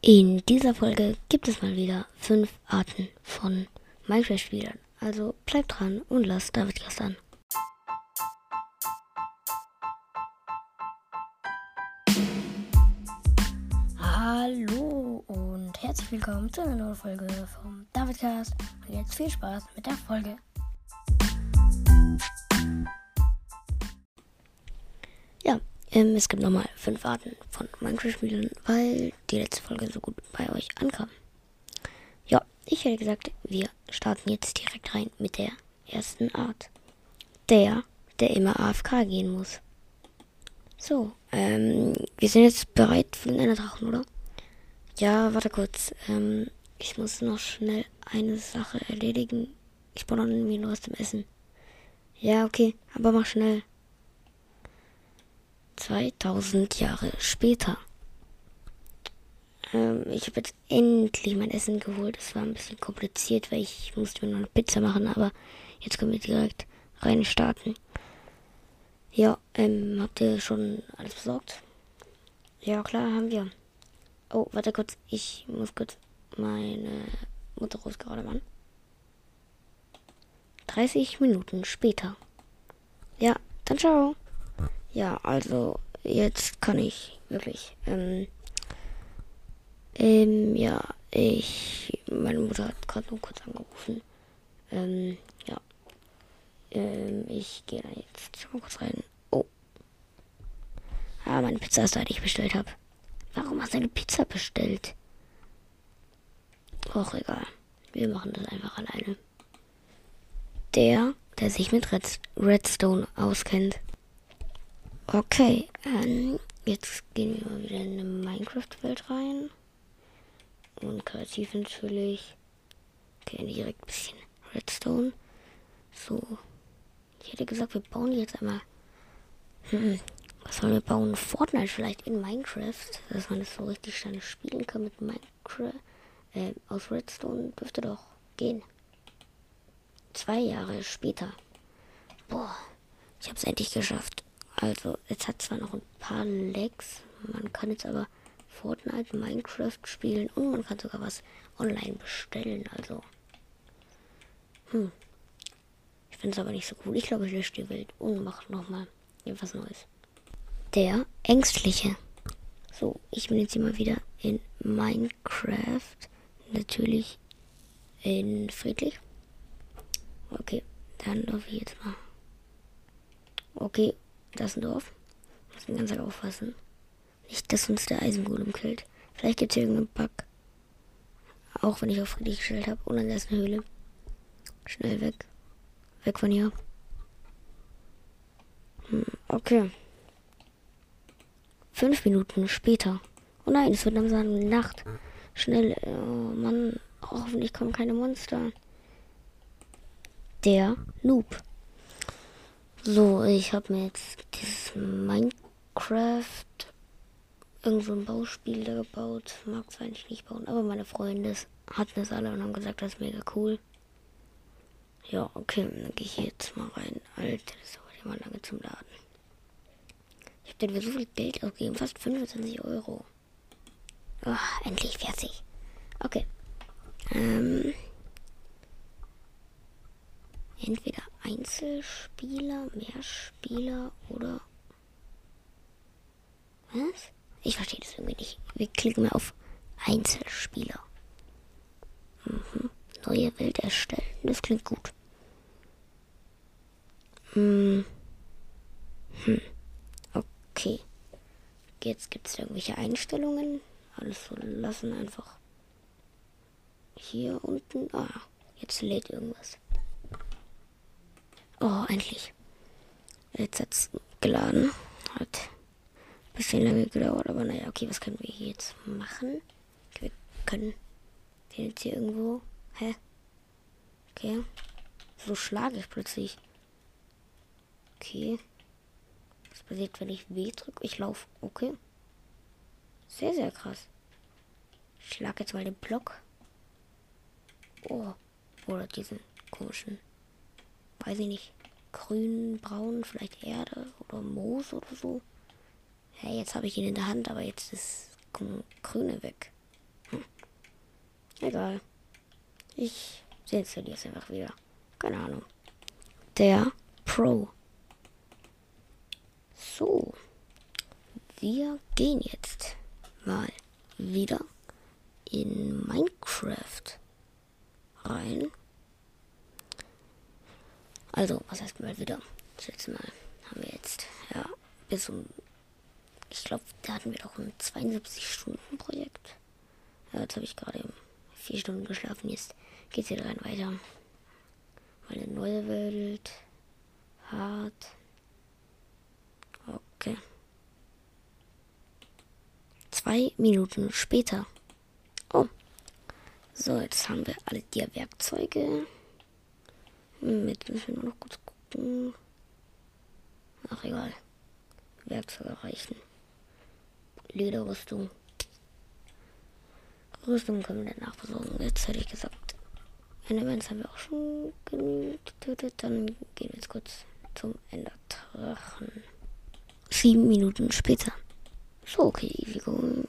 In dieser Folge gibt es mal wieder fünf Arten von Minecraft-Spielern. Also bleibt dran und lasst David Gast an. Hallo und herzlich willkommen zu einer neuen Folge vom Davidcast. Und jetzt viel Spaß mit der Folge. Ja, ähm, es gibt nochmal fünf Arten von Minecraft-Spielen, weil die letzte Folge so gut bei euch ankam. Ja, ich hätte gesagt, wir starten jetzt direkt rein mit der ersten Art. Der, der immer AFK gehen muss. So, ähm, wir sind jetzt bereit für den Drachen, oder? Ja, warte kurz. Ähm, ich muss noch schnell eine Sache erledigen. Ich brauche noch irgendwie noch was zum Essen. Ja, okay, aber mach schnell. 2000 Jahre später. Ähm, ich habe jetzt endlich mein Essen geholt. Es war ein bisschen kompliziert, weil ich musste mir noch eine Pizza machen, aber jetzt können wir direkt rein starten. Ja, ähm, habt ihr schon alles besorgt? Ja, klar, haben wir. Oh, warte kurz. Ich muss kurz meine Mutter ruft gerade an. 30 Minuten später. Ja, dann ciao. Ja, also jetzt kann ich wirklich. Ähm, ähm, ja, ich. Meine Mutter hat gerade nur kurz angerufen. Ähm, ja. Ähm, ich gehe da jetzt mal kurz rein. Oh. Ah, meine Pizza ist da, die ich bestellt habe. Warum hast du eine Pizza bestellt? Och, egal. Wir machen das einfach alleine. Der, der sich mit Redstone auskennt. Okay, ähm, jetzt gehen wir mal wieder in eine Minecraft-Welt rein. Und kreativ natürlich. Okay, direkt ein bisschen Redstone. So. Ich hätte gesagt, wir bauen jetzt einmal. Hm, was sollen wir bauen? Fortnite vielleicht in Minecraft, dass man das so richtig schnell spielen kann mit Minecraft. Äh, aus Redstone dürfte doch gehen. Zwei Jahre später. Boah, ich hab's endlich geschafft. Also, es hat zwar noch ein paar Lags, man kann jetzt aber Fortnite, Minecraft spielen und man kann sogar was online bestellen. Also, hm. Ich finde es aber nicht so cool. Ich glaube, ich lösche die Welt und mache nochmal etwas Neues. Der Ängstliche. So, ich bin jetzt mal wieder in Minecraft. Natürlich in friedlich. Okay, dann laufe ich jetzt mal. Okay, das ist ein Dorf. Müssen ganz Zeit aufpassen. Nicht, dass uns der Eisengolem killt. Vielleicht gibt es hier irgendeinen Bug. Auch wenn ich auf friedlich gestellt habe. Und dann ist eine Höhle. Schnell weg. Weg von hier. Hm, okay. Fünf Minuten später. Oh nein, es wird langsam Nacht. Schnell. Oh Mann. Hoffentlich kommen keine Monster. Der Noob. So, ich habe mir jetzt dieses Minecraft irgendwo ein Bauspiel da gebaut. Mag es eigentlich nicht bauen, aber meine Freunde hatten es alle und haben gesagt, das ist mega cool. Ja, okay, dann gehe ich jetzt mal rein. Alter, das dauert mal lange zum Laden. Ich habe dafür so viel Geld ausgegeben, fast 25 Euro. Oh, endlich fertig. Okay. Ähm, entweder Einzelspieler, Mehrspieler oder. Was? Ich verstehe das irgendwie nicht. Wir klicken mal auf Einzelspieler. Mhm. Neue Welt erstellen. Das klingt gut. Hm. Hm. Okay. Jetzt gibt es irgendwelche Einstellungen. Alles so lassen einfach. Hier unten. Ah, jetzt lädt irgendwas. Oh, endlich. Jetzt hat es geladen. Bisschen lange gedauert, aber naja, okay, was können wir hier jetzt machen? Wir können den jetzt hier irgendwo. Hä? Okay. So schlage ich plötzlich. Okay. Was passiert, wenn ich W drücke? Ich laufe. Okay. Sehr, sehr krass. Ich schlage jetzt mal den Block. Oh. Oder diesen komischen weiß ich nicht, grün, braun, vielleicht Erde oder Moos oder so. Ja, jetzt habe ich ihn in der Hand, aber jetzt ist Grüne weg. Egal. Ich installiere es einfach wieder. Keine Ahnung. Der Pro. So. Wir gehen jetzt mal wieder in Minecraft rein. Also, was heißt mal wieder? Das letzte Mal haben wir jetzt, ja, bis um, ich glaube, da hatten wir doch ein 72-Stunden-Projekt. Ja, jetzt habe ich gerade vier Stunden geschlafen. Jetzt geht's hier rein weiter. Mal eine neue Welt. Hart. Okay. Zwei Minuten später. Oh. So, jetzt haben wir alle die Werkzeuge. Hm, jetzt müssen wir noch kurz gucken. Ach, egal. Werkzeuge reichen. Lederrüstung. Rüstung können wir danach besorgen. Jetzt hätte ich gesagt. Endermans haben wir auch schon genügend getötet. Dann gehen wir jetzt kurz zum Enderdrachen. Sieben Minuten später. So, okay, Ewigo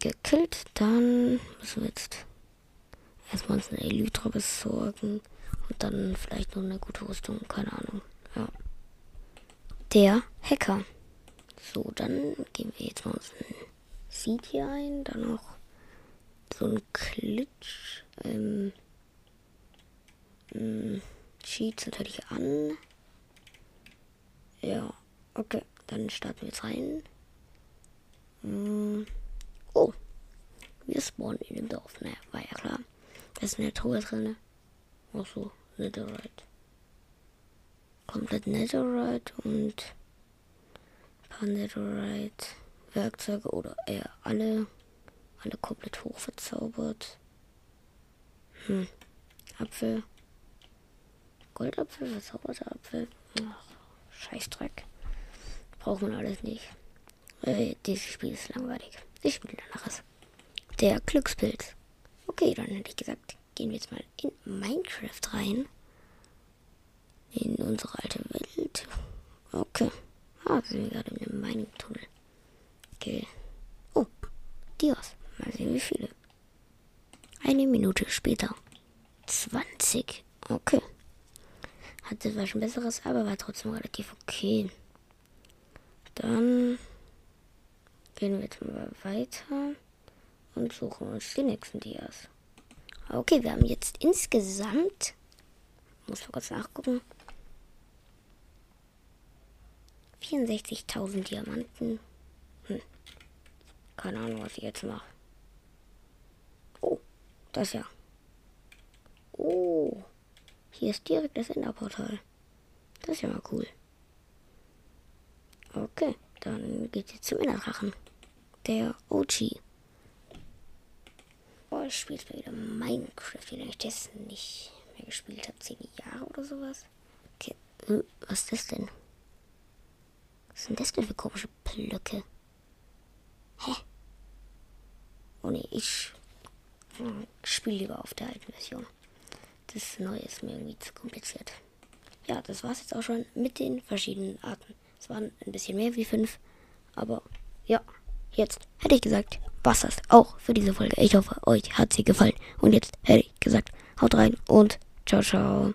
gekillt. Dann müssen wir jetzt erstmal uns eine Elytra besorgen. Und dann vielleicht noch eine gute Rüstung. Keine Ahnung. Ja. Der Hacker. So, dann gehen wir jetzt mal uns ein Seed hier ein. Dann noch so ein Klitsch. Ähm, ähm, Cheats natürlich an. Ja, okay. Dann starten wir jetzt rein. Ähm, oh. Wir spawnen in dem Dorf. Naja, war ja klar. Da ist eine Truhe drin. Auch so, Netherite. Komplett Netherite und ein paar Netherite Werkzeuge oder eher alle alle komplett hoch verzaubert. Hm. Apfel. Goldapfel, verzauberter Apfel. Ach, Scheißdreck. Braucht man alles nicht. Äh, dieses Spiel ist langweilig. Ich spiele ein anderes. Der Glückspilz. Okay, dann hätte ich gesagt, gehen wir jetzt mal in Minecraft rein. In unsere alte Welt. Okay. Ah, sind wir gerade in einem Mining-Tunnel. Okay. Oh, Dios. Mal sehen, wie viele. Eine Minute später. 20. Okay. Hatte zwar schon besseres, aber war trotzdem relativ okay. Dann gehen wir jetzt mal weiter und suchen uns die nächsten Dias. Okay, wir haben jetzt insgesamt, muss mal kurz nachgucken, 64.000 Diamanten. Keine Ahnung, was ich jetzt mache. Das ja. Oh. Hier ist direkt das Enderportal. Das ist ja mal cool. Okay, dann geht's jetzt zum Enderdrachen. Der OG. Oh, ich spiele wieder Minecraft, den ich das nicht mehr gespielt habe. Zehn Jahre oder sowas. Okay, hm, was ist das denn? Was sind das denn für komische Blöcke? Hä? Oh ne, ich spiele lieber auf der alten Version. Das neue ist mir irgendwie zu kompliziert. Ja, das war's jetzt auch schon mit den verschiedenen Arten. Es waren ein bisschen mehr wie fünf, aber ja, jetzt hätte ich gesagt, was das auch für diese Folge. Ich hoffe, euch hat sie gefallen. Und jetzt hätte ich gesagt, haut rein und ciao, ciao.